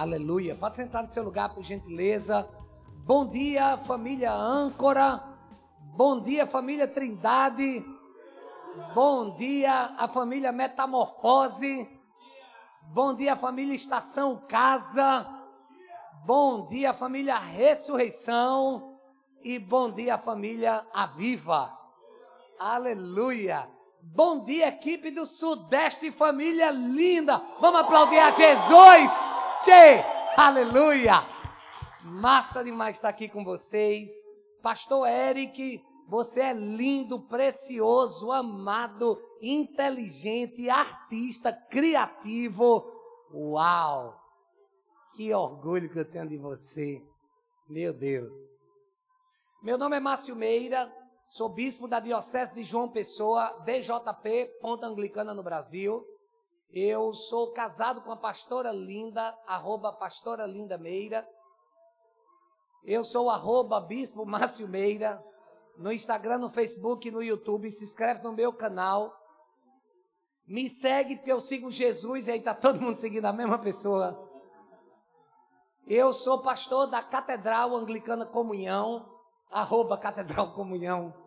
Aleluia. Pode sentar no seu lugar, por gentileza. Bom dia, família Âncora. Bom dia, família Trindade. Bom dia, a família Metamorfose. Bom dia, família Estação Casa. Bom dia, família Ressurreição. E bom dia, família Aviva. Aleluia. Bom dia, equipe do Sudeste, família linda. Vamos aplaudir a Jesus. Aleluia. Massa demais estar aqui com vocês. Pastor Eric, você é lindo, precioso, amado, inteligente, artista, criativo. Uau! Que orgulho que eu tenho de você. Meu Deus. Meu nome é Márcio Meira, sou bispo da Diocese de João Pessoa, BJP, Ponta Anglicana no Brasil. Eu sou casado com a pastora Linda, arroba pastora Linda Meira. Eu sou arroba bispo Márcio Meira no Instagram, no Facebook, no YouTube. Se inscreve no meu canal. Me segue porque eu sigo Jesus e aí está todo mundo seguindo a mesma pessoa. Eu sou pastor da Catedral Anglicana Comunhão, arroba Catedral Comunhão.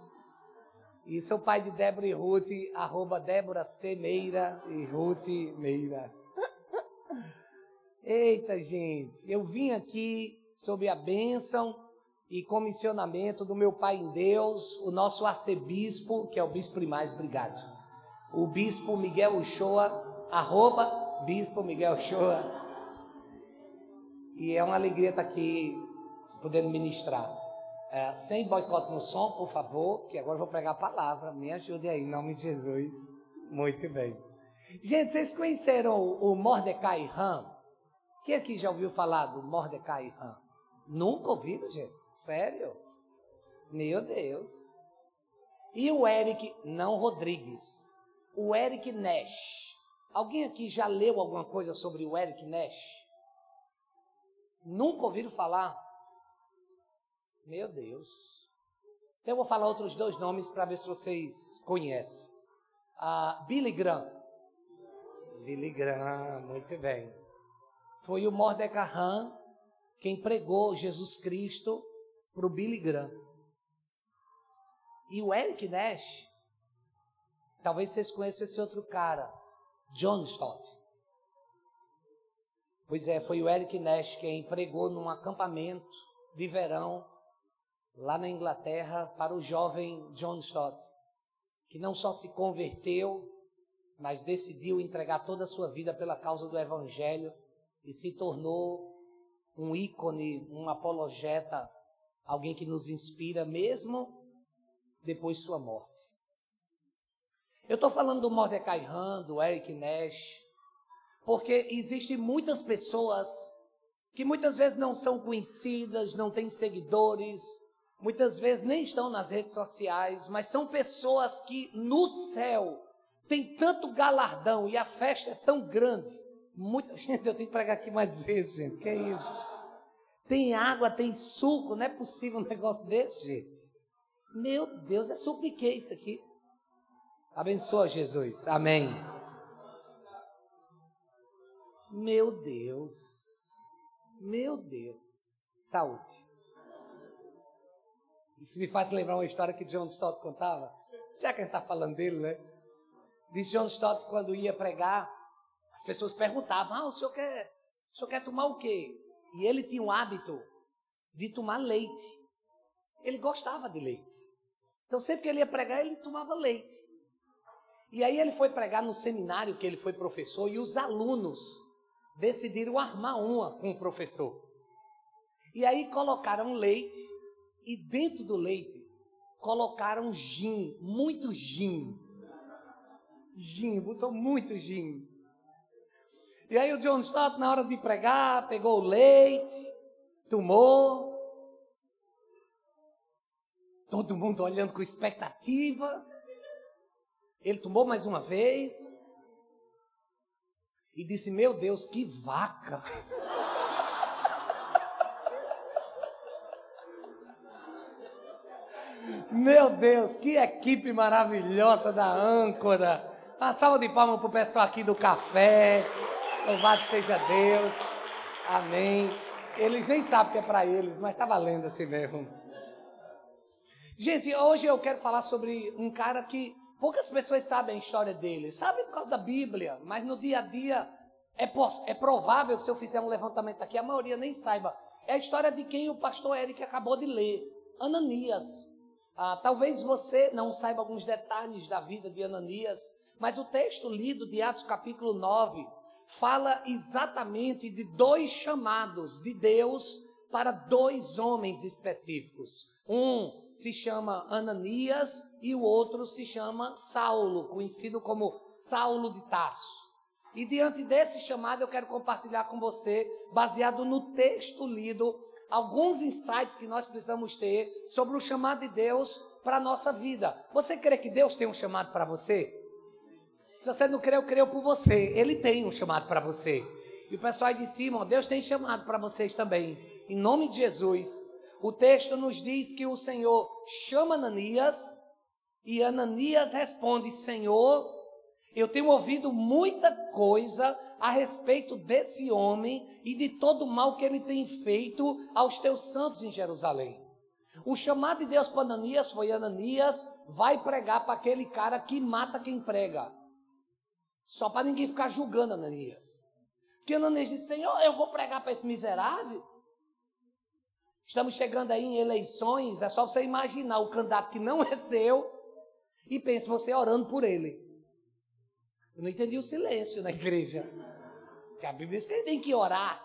E sou pai de Débora e Ruth, arroba Débora C. Meira e Ruth Meira. Eita, gente, eu vim aqui sob a bênção e comissionamento do meu Pai em Deus, o nosso arcebispo, que é o bispo primaz, obrigado. O bispo Miguel Uchoa, arroba bispo Miguel Uchoa. E é uma alegria estar aqui podendo ministrar. É, sem boicote no som, por favor, que agora eu vou pregar a palavra. Me ajude aí, em nome de Jesus. Muito bem. Gente, vocês conheceram o, o Mordecai Ram? Quem aqui já ouviu falar do Mordecai Ram? Nunca ouviram, gente? Sério? Meu Deus. E o Eric, não Rodrigues, o Eric Nash. Alguém aqui já leu alguma coisa sobre o Eric Nash? Nunca ouviram falar? Meu Deus. Então eu vou falar outros dois nomes para ver se vocês conhecem. Ah, Billy Graham. Billy Graham, muito bem. Foi o Mordecai quem pregou Jesus Cristo para o Billy Graham. E o Eric Nash, talvez vocês conheçam esse outro cara, John Stott. Pois é, foi o Eric Nash quem pregou num acampamento de verão lá na Inglaterra para o jovem John Stott, que não só se converteu, mas decidiu entregar toda a sua vida pela causa do Evangelho e se tornou um ícone, um apologeta alguém que nos inspira mesmo depois de sua morte. Eu estou falando do Mordecai Han, do Eric Nash, porque existem muitas pessoas que muitas vezes não são conhecidas, não têm seguidores, muitas vezes nem estão nas redes sociais, mas são pessoas que no céu tem tanto galardão e a festa é tão grande. Muita gente, eu tenho que pregar aqui mais vezes, gente. Que é isso? Tem água, tem suco, não é possível um negócio desse, gente. Meu Deus, é suco de que isso aqui? Abençoa Jesus. Amém. Meu Deus. Meu Deus. Saúde. Isso me faz lembrar uma história que John Stott contava. Já que a gente está falando dele, né? Diz John Stott quando ia pregar, as pessoas perguntavam: Ah, o senhor quer, o senhor quer tomar o quê? E ele tinha o hábito de tomar leite. Ele gostava de leite. Então, sempre que ele ia pregar, ele tomava leite. E aí ele foi pregar no seminário que ele foi professor e os alunos decidiram armar uma com o professor. E aí colocaram leite e dentro do leite colocaram gin, muito gin. Gin, botou muito gin. E aí o John Stott, na hora de pregar, pegou o leite, tomou. Todo mundo olhando com expectativa. Ele tomou mais uma vez. E disse: Meu Deus, que vaca! Meu Deus, que equipe maravilhosa da âncora. Uma salva de palmas para o pessoal aqui do café. Louvado seja Deus. Amém. Eles nem sabem que é para eles, mas tá valendo assim mesmo. Gente, hoje eu quero falar sobre um cara que poucas pessoas sabem a história dele. Sabem por causa da Bíblia, mas no dia a dia é, é provável que se eu fizer um levantamento aqui, a maioria nem saiba. É a história de quem o pastor Eric acabou de ler, Ananias. Ah, talvez você não saiba alguns detalhes da vida de Ananias, mas o texto lido de Atos capítulo 9 fala exatamente de dois chamados de Deus para dois homens específicos. Um se chama Ananias e o outro se chama Saulo, conhecido como Saulo de Tarso. E diante desse chamado eu quero compartilhar com você, baseado no texto lido, alguns insights que nós precisamos ter sobre o chamado de Deus para a nossa vida. Você crê que Deus tem um chamado para você? Se você não crê, eu creio por você. Ele tem um chamado para você. E o pessoal aí de cima, ó, Deus tem chamado para vocês também. Em nome de Jesus. O texto nos diz que o Senhor chama Ananias e Ananias responde: Senhor, eu tenho ouvido muita coisa a respeito desse homem e de todo o mal que ele tem feito aos teus santos em Jerusalém. O chamado de Deus para Ananias foi: Ananias, vai pregar para aquele cara que mata quem prega. Só para ninguém ficar julgando Ananias. Porque Ananias disse: Senhor, eu vou pregar para esse miserável. Estamos chegando aí em eleições, é só você imaginar o candidato que não é seu e pense você orando por ele. Eu não entendi o silêncio na igreja. Que a Bíblia diz que ele tem que orar.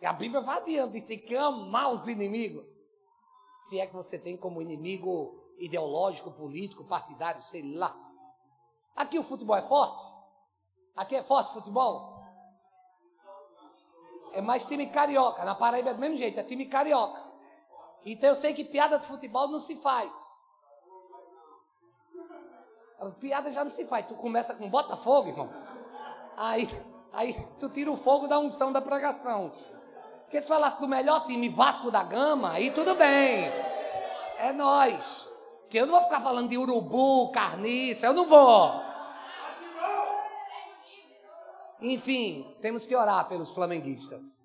E a Bíblia vai adiante, diz que tem que amar os inimigos. Se é que você tem como inimigo ideológico, político, partidário, sei lá. Aqui o futebol é forte? Aqui é forte o futebol? É mais time carioca. Na Paraíba é do mesmo jeito, é time carioca. Então eu sei que piada de futebol não se faz. Piada já não se faz. Tu começa com Botafogo, irmão. Aí, aí tu tira o fogo da unção da pregação. Porque se falasse do melhor time Vasco da Gama, aí tudo bem. É nós. Porque eu não vou ficar falando de urubu, carniça, eu não vou. Enfim, temos que orar pelos flamenguistas.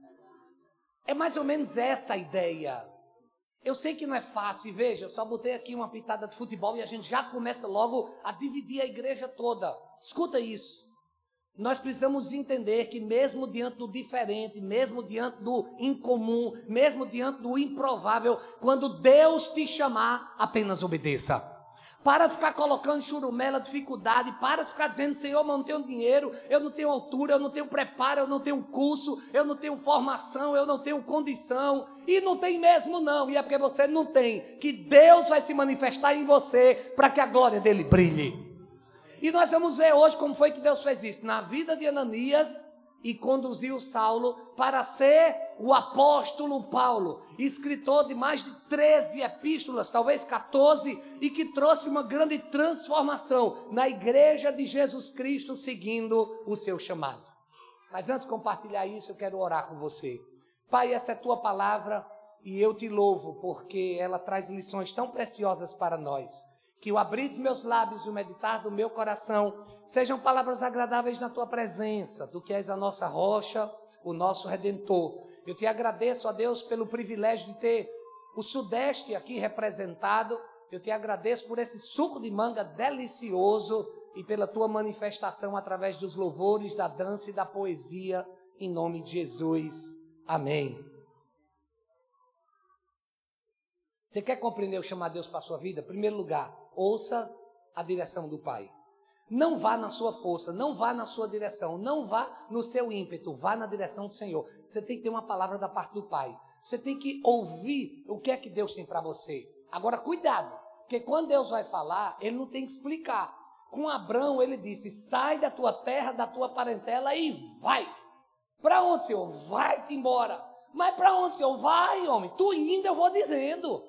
É mais ou menos essa a ideia. Eu sei que não é fácil, veja, eu só botei aqui uma pitada de futebol e a gente já começa logo a dividir a igreja toda. Escuta isso. Nós precisamos entender que, mesmo diante do diferente, mesmo diante do incomum, mesmo diante do improvável, quando Deus te chamar, apenas obedeça. Para de ficar colocando churumela, dificuldade. Para de ficar dizendo, Senhor, mas eu não tenho dinheiro, eu não tenho altura, eu não tenho preparo, eu não tenho curso, eu não tenho formação, eu não tenho condição. E não tem mesmo, não. E é porque você não tem. Que Deus vai se manifestar em você para que a glória dele brilhe. E nós vamos ver hoje como foi que Deus fez isso. Na vida de Ananias, e conduziu Saulo para ser o apóstolo Paulo, escritor de mais de 13 epístolas, talvez 14, e que trouxe uma grande transformação na igreja de Jesus Cristo, seguindo o seu chamado. Mas antes de compartilhar isso, eu quero orar com você. Pai, essa é tua palavra e eu te louvo porque ela traz lições tão preciosas para nós que o abrir dos meus lábios e o meditar do meu coração sejam palavras agradáveis na tua presença, do que és a nossa rocha, o nosso redentor. Eu te agradeço, a Deus, pelo privilégio de ter o Sudeste aqui representado. Eu te agradeço por esse suco de manga delicioso e pela tua manifestação através dos louvores, da dança e da poesia, em nome de Jesus. Amém. Você quer compreender o chamar Deus para a sua vida? Em primeiro lugar, ouça a direção do Pai. Não vá na sua força, não vá na sua direção, não vá no seu ímpeto, vá na direção do Senhor. Você tem que ter uma palavra da parte do Pai. Você tem que ouvir o que é que Deus tem para você. Agora, cuidado, porque quando Deus vai falar, Ele não tem que explicar. Com Abraão, ele disse: sai da tua terra, da tua parentela e vai. Para onde, Senhor? Vai-te embora. Mas para onde, Senhor? Vai, homem. Tu indo, eu vou dizendo.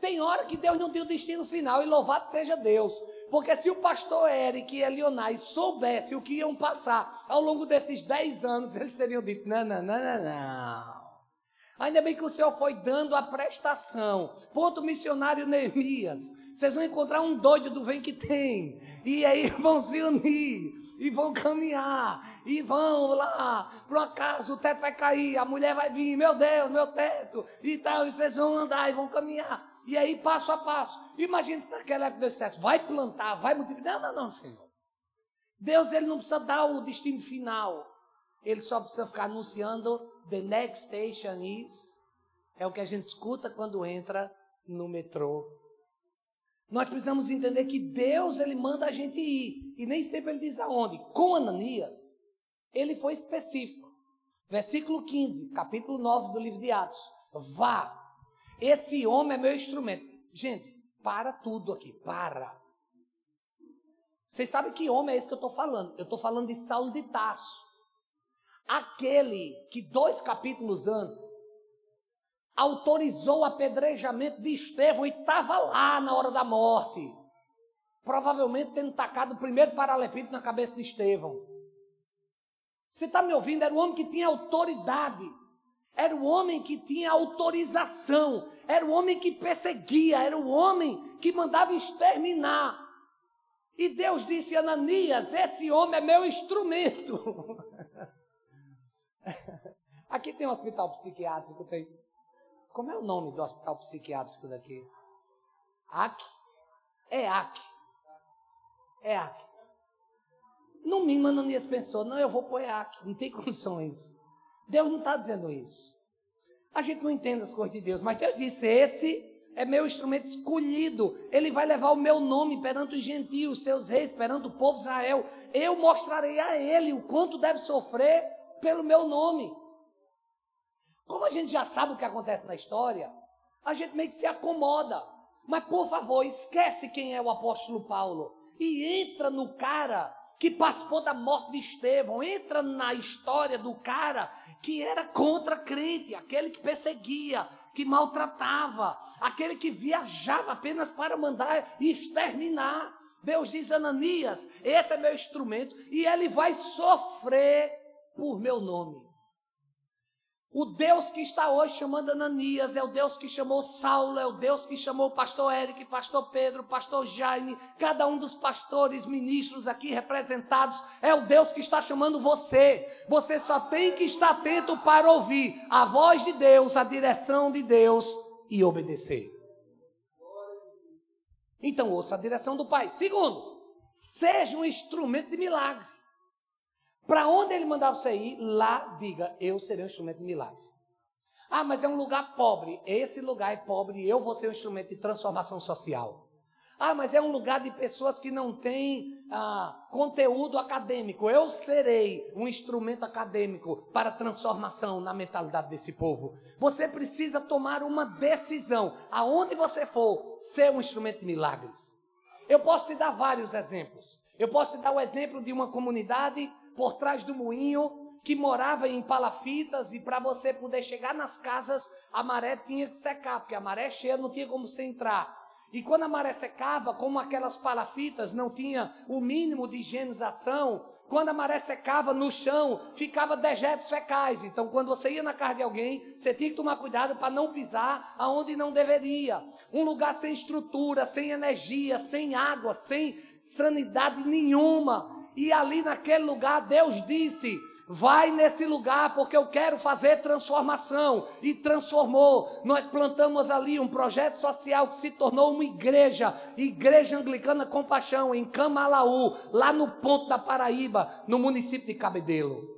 Tem hora que Deus não tem o destino final e louvado seja Deus. Porque se o pastor Eric e Elionai soubessem o que iam passar ao longo desses 10 anos, eles teriam dito: não, não, não, não, não. Ainda bem que o Senhor foi dando a prestação. Ponto missionário Neemias. Vocês vão encontrar um doido do vem que tem. E aí vão se unir. E vão caminhar. E vão lá. Por acaso o teto vai cair. A mulher vai vir. Meu Deus, meu teto. E tal. E vocês vão andar e vão caminhar. E aí, passo a passo. Imagina se naquela época Deus dissesse: vai plantar, vai multiplicar. Não, não, não, Senhor. Deus ele não precisa dar o destino final. Ele só precisa ficar anunciando the next station is. É o que a gente escuta quando entra no metrô. Nós precisamos entender que Deus ele manda a gente ir e nem sempre ele diz aonde. Com Ananias, ele foi específico. Versículo 15, capítulo 9 do livro de Atos. Vá. Esse homem é meu instrumento. Gente, para tudo aqui, para. Vocês sabem que homem é esse que eu estou falando? Eu estou falando de Saulo de Tasso. Aquele que dois capítulos antes autorizou o apedrejamento de Estevão e estava lá na hora da morte. Provavelmente tendo tacado o primeiro paralepípedo na cabeça de Estevão. Você está me ouvindo? Era o homem que tinha autoridade. Era o homem que tinha autorização. Era o homem que perseguia. Era o homem que mandava exterminar. E Deus disse a Ananias: Esse homem é meu instrumento. Aqui tem um hospital psiquiátrico, tem. Como é o nome do hospital psiquiátrico daqui? AC? É AC. É AC. No mínimo, Ananias pensou: não, eu vou pôr AC, não tem condições. Deus não está dizendo isso. A gente não entende as coisas de Deus, mas Deus disse: esse é meu instrumento escolhido. Ele vai levar o meu nome perante os gentios, seus reis, perante o povo de Israel. Eu mostrarei a ele o quanto deve sofrer pelo meu nome. Como a gente já sabe o que acontece na história, a gente meio que se acomoda. Mas, por favor, esquece quem é o apóstolo Paulo e entra no cara que participou da morte de Estevão, entra na história do cara que era contra crente, aquele que perseguia, que maltratava, aquele que viajava apenas para mandar exterminar. Deus diz Ananias: esse é meu instrumento e ele vai sofrer por meu nome. O Deus que está hoje chamando Ananias é o Deus que chamou Saulo, é o Deus que chamou o pastor Eric, pastor Pedro, pastor Jaime, cada um dos pastores, ministros aqui representados, é o Deus que está chamando você. Você só tem que estar atento para ouvir a voz de Deus, a direção de Deus e obedecer. Então, ouça a direção do Pai. Segundo, seja um instrumento de milagre. Para onde ele mandar você ir, lá diga, eu serei um instrumento de milagre. Ah, mas é um lugar pobre. Esse lugar é pobre e eu vou ser um instrumento de transformação social. Ah, mas é um lugar de pessoas que não têm ah, conteúdo acadêmico. Eu serei um instrumento acadêmico para transformação na mentalidade desse povo. Você precisa tomar uma decisão. Aonde você for, ser um instrumento de milagres. Eu posso te dar vários exemplos. Eu posso te dar o exemplo de uma comunidade por trás do moinho, que morava em palafitas, e para você poder chegar nas casas, a maré tinha que secar, porque a maré cheia não tinha como você entrar. E quando a maré secava, como aquelas palafitas não tinha o mínimo de higienização, quando a maré secava no chão, ficava dejetos fecais. Então, quando você ia na casa de alguém, você tinha que tomar cuidado para não pisar aonde não deveria. Um lugar sem estrutura, sem energia, sem água, sem sanidade nenhuma. E ali naquele lugar, Deus disse: Vai nesse lugar porque eu quero fazer transformação. E transformou. Nós plantamos ali um projeto social que se tornou uma igreja, Igreja Anglicana Compaixão, em Camalaú, lá no ponto da Paraíba, no município de Cabedelo.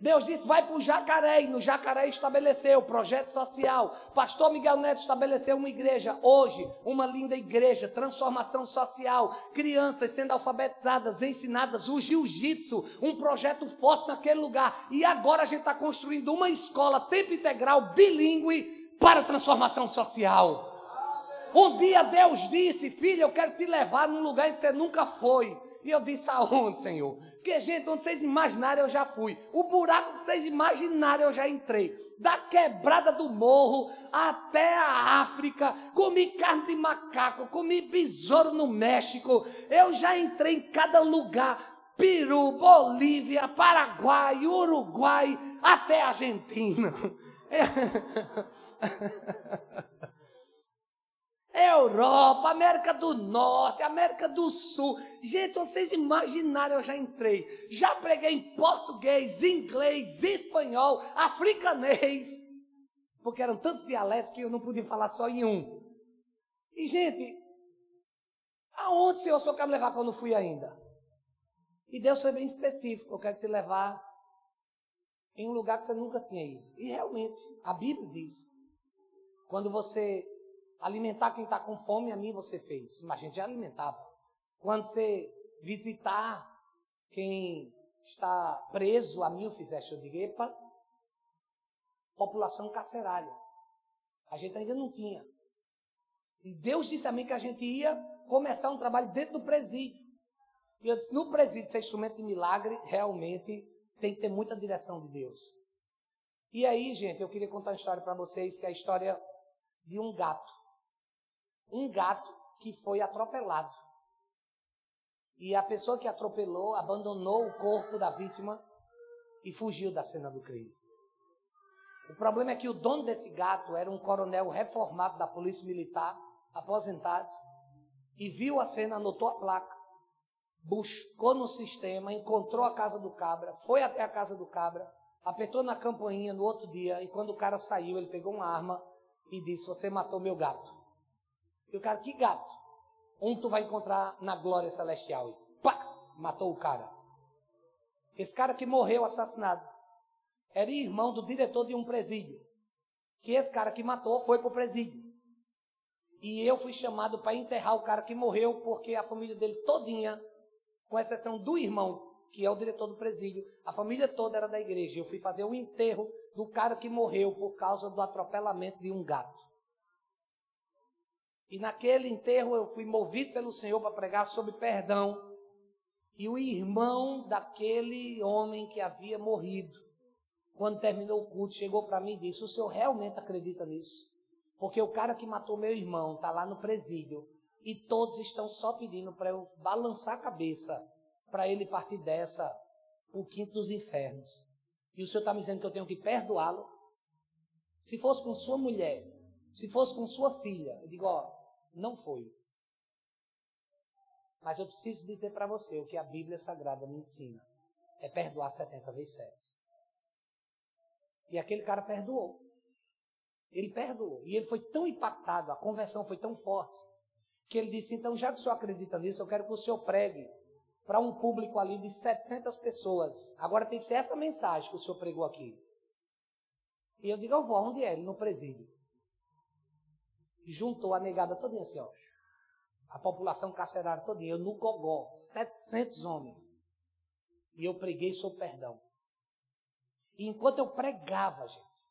Deus disse: vai para o Jacaré, e no Jacaré estabeleceu projeto social. Pastor Miguel Neto estabeleceu uma igreja, hoje, uma linda igreja, transformação social, crianças sendo alfabetizadas, ensinadas, o jiu-jitsu, um projeto forte naquele lugar. E agora a gente está construindo uma escola tempo integral, bilíngue, para transformação social. Um dia Deus disse: Filho, eu quero te levar num lugar que você nunca foi. E eu disse: Aonde, Senhor? Porque, gente, onde vocês imaginarem eu já fui. O buraco que vocês imaginarem eu já entrei. Da quebrada do morro até a África, comi carne de macaco, comi besouro no México. Eu já entrei em cada lugar. Peru, Bolívia, Paraguai, Uruguai, até Argentina. Europa, América do Norte, América do Sul. Gente, vocês imaginaram, eu já entrei. Já preguei em português, inglês, espanhol, africanês. Porque eram tantos dialetos que eu não podia falar só em um. E, gente, aonde, o Senhor quer me levar quando eu fui ainda? E Deus foi bem específico. Eu quero te levar em um lugar que você nunca tinha ido. E realmente, a Bíblia diz: quando você alimentar quem está com fome, a mim você fez. Mas a gente já alimentava. Quando você visitar quem está preso, a mim eu fizeste. Eu digo, epa, população carcerária. A gente ainda não tinha. E Deus disse a mim que a gente ia começar um trabalho dentro do presídio. E eu disse, no presídio ser instrumento de milagre, realmente tem que ter muita direção de Deus. E aí, gente, eu queria contar uma história para vocês, que é a história de um gato um gato que foi atropelado. E a pessoa que atropelou abandonou o corpo da vítima e fugiu da cena do crime. O problema é que o dono desse gato era um coronel reformado da Polícia Militar, aposentado, e viu a cena, anotou a placa, buscou no sistema, encontrou a casa do cabra, foi até a casa do cabra, apertou na campainha no outro dia, e quando o cara saiu, ele pegou uma arma e disse: Você matou meu gato. E o cara, que gato? Um tu vai encontrar na glória celestial. E pá, matou o cara. Esse cara que morreu assassinado era irmão do diretor de um presídio. Que esse cara que matou foi para o presídio. E eu fui chamado para enterrar o cara que morreu, porque a família dele todinha, com exceção do irmão, que é o diretor do presídio, a família toda era da igreja. Eu fui fazer o enterro do cara que morreu por causa do atropelamento de um gato. E naquele enterro eu fui movido pelo Senhor para pregar sobre perdão. E o irmão daquele homem que havia morrido, quando terminou o culto, chegou para mim e disse: O senhor realmente acredita nisso? Porque o cara que matou meu irmão está lá no presídio e todos estão só pedindo para eu balançar a cabeça para ele partir dessa o quinto dos infernos. E o senhor está me dizendo que eu tenho que perdoá-lo? Se fosse com sua mulher, se fosse com sua filha, eu digo: Ó, não foi. Mas eu preciso dizer para você o que a Bíblia Sagrada me ensina. É perdoar 70 vezes 7. E aquele cara perdoou. Ele perdoou. E ele foi tão impactado, a conversão foi tão forte, que ele disse: Então, já que o senhor acredita nisso, eu quero que o senhor pregue para um público ali de 700 pessoas. Agora tem que ser essa mensagem que o senhor pregou aqui. E eu digo: Eu vou, onde é? Ele no presídio juntou a negada todinha assim, ó. A população carcerária todinha, eu no gogó, 700 homens. E eu preguei sobre perdão. E enquanto eu pregava, gente,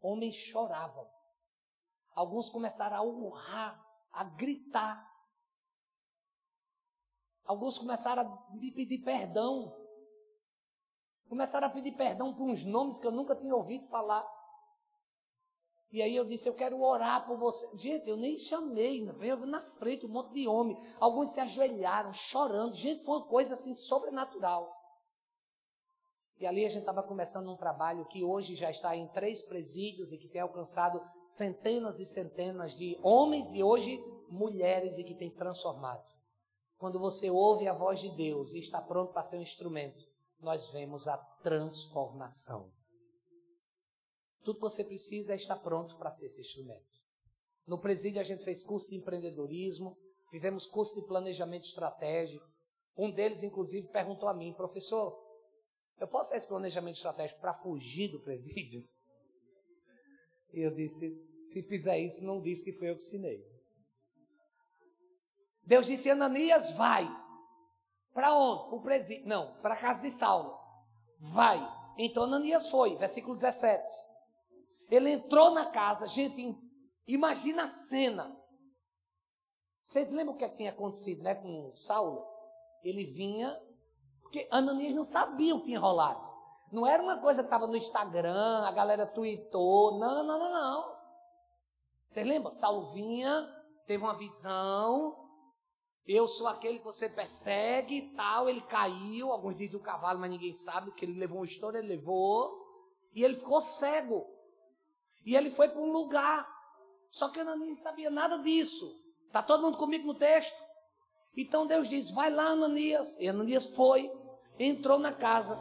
homens choravam. Alguns começaram a urrar, a gritar. Alguns começaram a me pedir perdão. Começaram a pedir perdão por uns nomes que eu nunca tinha ouvido falar. E aí eu disse, eu quero orar por você. Gente, eu nem chamei, veio na frente um monte de homem. Alguns se ajoelharam, chorando. Gente, foi uma coisa assim sobrenatural. E ali a gente estava começando um trabalho que hoje já está em três presídios e que tem alcançado centenas e centenas de homens e hoje mulheres e que tem transformado. Quando você ouve a voz de Deus e está pronto para ser um instrumento, nós vemos a transformação. Tudo que você precisa é estar pronto para ser esse instrumento. No presídio a gente fez curso de empreendedorismo, fizemos curso de planejamento estratégico. Um deles, inclusive, perguntou a mim, professor, eu posso ter esse planejamento estratégico para fugir do presídio? E eu disse, se fizer isso, não diz que foi eu que ensinei. Deus disse, Ananias, vai. Para onde? Para o presídio. Não, para a casa de Saulo. Vai. Então Ananias foi, versículo 17. Ele entrou na casa, gente, imagina a cena. Vocês lembram o que, é que tinha acontecido né, com Saulo? Ele vinha, porque Ananias não sabia o que tinha rolado. Não era uma coisa que estava no Instagram, a galera tweetou. Não, não, não, não. Vocês lembram? Saulo vinha, teve uma visão. Eu sou aquele que você persegue e tal. Ele caiu, alguns dizem do cavalo, mas ninguém sabe, que ele levou uma história, ele levou. E ele ficou cego. E ele foi para um lugar. Só que Ananias não sabia nada disso. Está todo mundo comigo no texto? Então Deus diz: vai lá, Ananias. E Ananias foi, entrou na casa,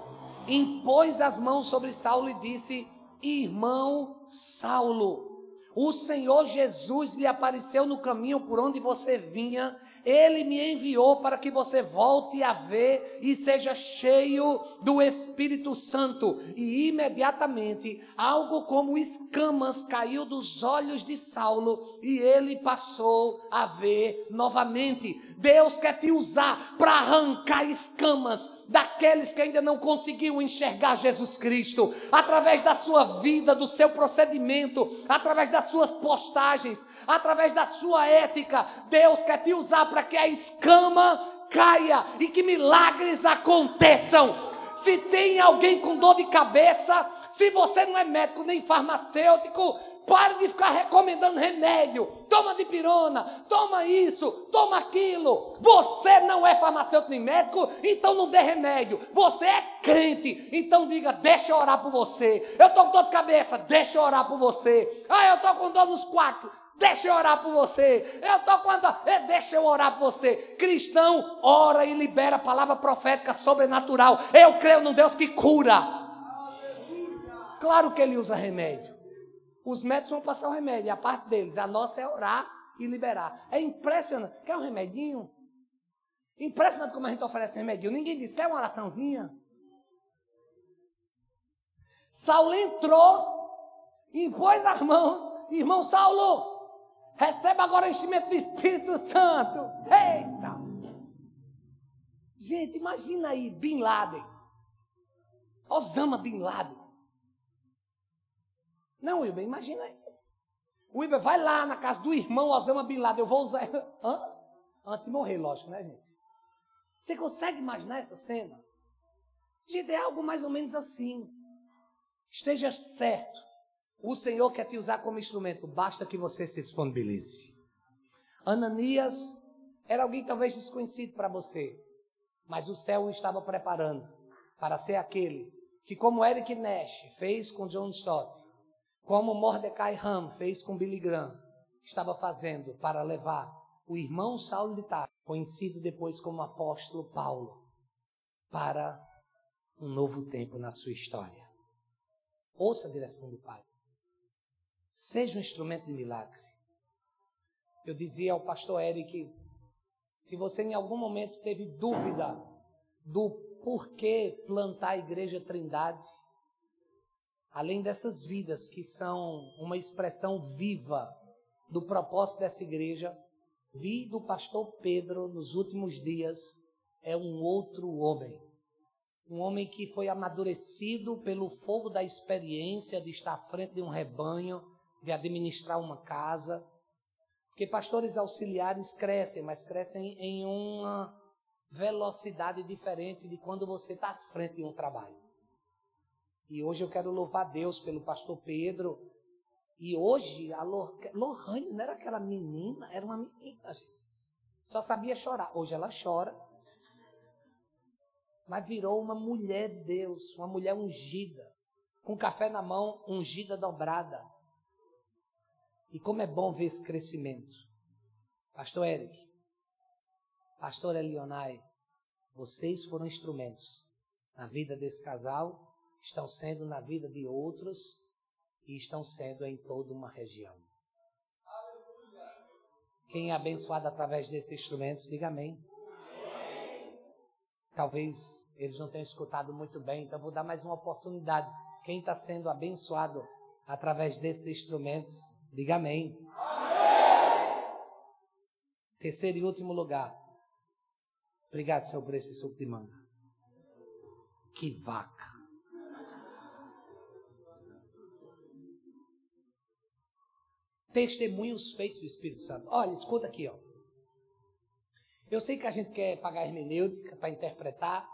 impôs as mãos sobre Saulo e disse: Irmão Saulo, o Senhor Jesus lhe apareceu no caminho por onde você vinha ele me enviou para que você volte a ver e seja cheio do Espírito Santo. E imediatamente, algo como escamas caiu dos olhos de Saulo e ele passou a ver novamente. Deus quer te usar para arrancar escamas daqueles que ainda não conseguiu enxergar Jesus Cristo, através da sua vida, do seu procedimento, através das suas postagens, através da sua ética. Deus quer te usar para que a escama caia e que milagres aconteçam. Se tem alguém com dor de cabeça, se você não é médico nem farmacêutico, Pare de ficar recomendando remédio. Toma de pirona, toma isso, toma aquilo. Você não é farmacêutico nem médico, então não dê remédio. Você é crente, então diga: deixa eu orar por você. Eu estou com dor de cabeça, deixa eu orar por você. Ah, eu estou com dor nos quatro. Deixa eu orar por você. Eu estou dor. É, deixa eu orar por você. Cristão, ora e libera a palavra profética sobrenatural. Eu creio num Deus que cura. Claro que ele usa remédio. Os médicos vão passar o remédio, a parte deles, a nossa é orar e liberar. É impressionante. Quer um remedinho? Impressionante como a gente oferece remedinho. Ninguém diz, quer uma oraçãozinha? Saulo entrou, impôs as mãos, irmão Saulo, receba agora o enchimento do Espírito Santo. Eita! Gente, imagina aí, Bin Laden. Osama Bin Laden. Não, Wilber, imagina aí. Wilber, vai lá na casa do irmão Osama Bin Laden. Eu vou usar. Hã? Antes de morrer, lógico, né, gente? Você consegue imaginar essa cena? Gente, é algo mais ou menos assim. Esteja certo. O Senhor quer te usar como instrumento. Basta que você se disponibilize. Ananias era alguém talvez desconhecido para você. Mas o céu o estava preparando para ser aquele que, como Eric Nash fez com John Stott, como Mordecai Ram fez com Billy Graham, estava fazendo para levar o irmão Saulo de Tarso, conhecido depois como apóstolo Paulo, para um novo tempo na sua história. Ouça a direção do Pai. Seja um instrumento de milagre. Eu dizia ao pastor Eric, se você em algum momento teve dúvida do porquê plantar a igreja Trindade, além dessas vidas que são uma expressão viva do propósito dessa igreja, vi do pastor Pedro nos últimos dias é um outro homem. Um homem que foi amadurecido pelo fogo da experiência de estar à frente de um rebanho, de administrar uma casa. Porque pastores auxiliares crescem, mas crescem em uma velocidade diferente de quando você está à frente de um trabalho. E hoje eu quero louvar Deus pelo pastor Pedro. E hoje a Lohane não era aquela menina, era uma menina, gente. Só sabia chorar. Hoje ela chora. Mas virou uma mulher de Deus, uma mulher ungida, com café na mão, ungida dobrada. E como é bom ver esse crescimento. Pastor Eric, Pastor Elionai, vocês foram instrumentos na vida desse casal estão sendo na vida de outros e estão sendo em toda uma região. Quem é abençoado através desses instrumentos, diga amém. Talvez eles não tenham escutado muito bem, então vou dar mais uma oportunidade. Quem está sendo abençoado através desses instrumentos, diga amém. amém. Terceiro e último lugar. Obrigado, Senhor, por esse suco de manga. Que vaca. testemunhos feitos do Espírito Santo. Olha, escuta aqui, ó. Eu sei que a gente quer pagar hermenêutica para interpretar,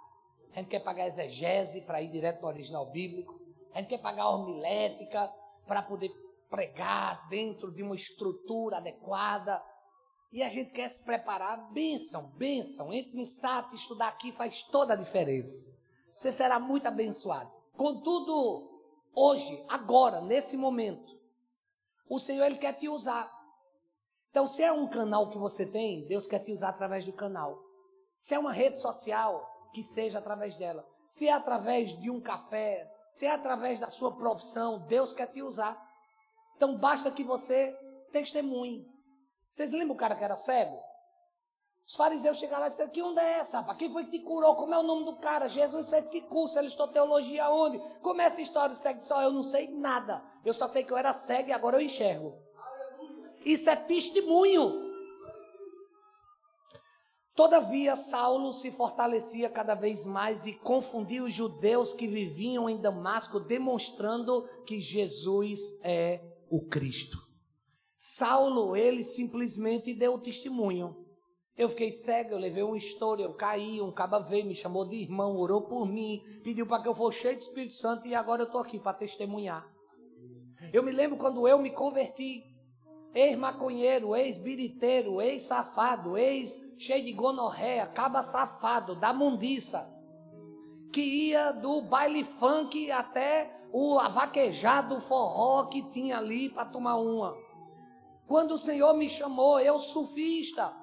a gente quer pagar exegese para ir direto no original bíblico, a gente quer pagar homilética para poder pregar dentro de uma estrutura adequada. E a gente quer se preparar, bênção, bênção. Entre no SAT, estudar aqui faz toda a diferença. Você será muito abençoado. Contudo, hoje, agora, nesse momento, O Senhor, Ele quer te usar. Então, se é um canal que você tem, Deus quer te usar através do canal. Se é uma rede social, que seja através dela. Se é através de um café, se é através da sua profissão, Deus quer te usar. Então, basta que você testemunhe. Vocês lembram o cara que era cego? Os fariseus chegaram lá e disseram: Que onda é essa, rapaz? Quem foi que te curou? Como é o nome do cara? Jesus fez que curso? Ele estudou teologia onde? Como é essa história cego? Só eu não sei nada. Eu só sei que eu era cego e agora eu enxergo. Isso é testemunho. Todavia, Saulo se fortalecia cada vez mais e confundia os judeus que viviam em Damasco, demonstrando que Jesus é o Cristo. Saulo, ele simplesmente deu testemunho. Eu fiquei cego, eu levei uma história, eu caí, um caba veio, me chamou de irmão, orou por mim, pediu para que eu fosse cheio do Espírito Santo e agora eu estou aqui para testemunhar. Eu me lembro quando eu me converti, ex-maconheiro, ex-biriteiro, ex-safado, ex-cheio de gonorreia, caba safado, da mundiça, que ia do baile funk até o avaquejado forró que tinha ali para tomar uma. Quando o Senhor me chamou, eu sufista,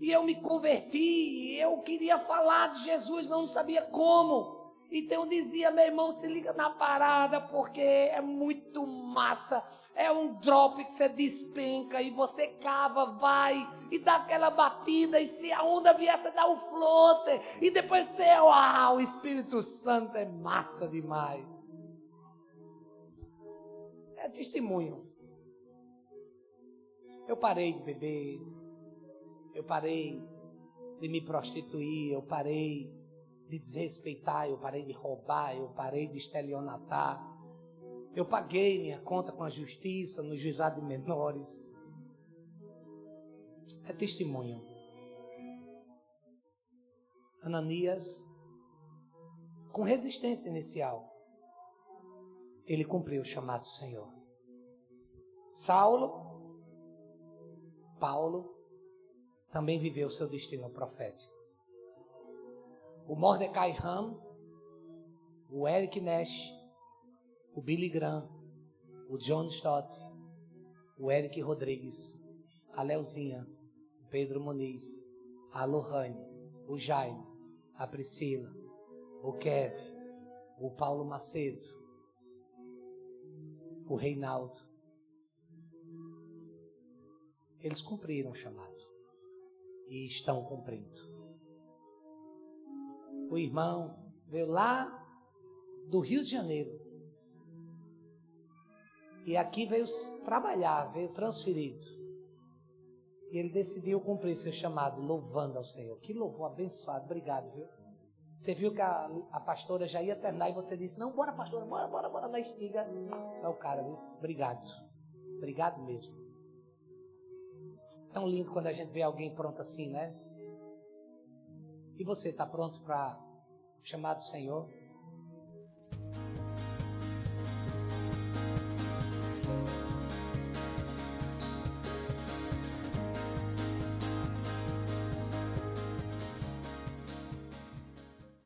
e eu me converti, eu queria falar de Jesus, mas não sabia como. Então dizia, meu irmão, se liga na parada, porque é muito massa. É um drop que você despenca e você cava, vai e dá aquela batida. E se a onda vier, você dá o flote. E depois você, uau, o Espírito Santo é massa demais. É testemunho. Eu parei de beber, eu parei de me prostituir, eu parei de desrespeitar, eu parei de roubar, eu parei de estelionatar. Eu paguei minha conta com a justiça no juizado de menores. É testemunho. Ananias, com resistência inicial, ele cumpriu o chamado do Senhor. Saulo, Paulo, também viveu seu destino profético. O Mordecai Ram, o Eric Nash, o Billy Graham, o John Stott, o Eric Rodrigues, a Leozinha, o Pedro Muniz, a Lohane, o Jaime, a Priscila, o Kev, o Paulo Macedo, o Reinaldo. Eles cumpriram o chamado e estão cumprindo. O irmão veio lá do Rio de Janeiro e aqui veio trabalhar, veio transferido. E ele decidiu cumprir seu chamado, louvando ao Senhor. Que louvor abençoado, obrigado, viu? Você viu que a, a pastora já ia terminar e você disse: Não, bora, pastora, bora, bora, bora na estiga. É o cara, disse: Obrigado, obrigado mesmo. Tão lindo quando a gente vê alguém pronto assim, né? E você está pronto para o chamado do Senhor?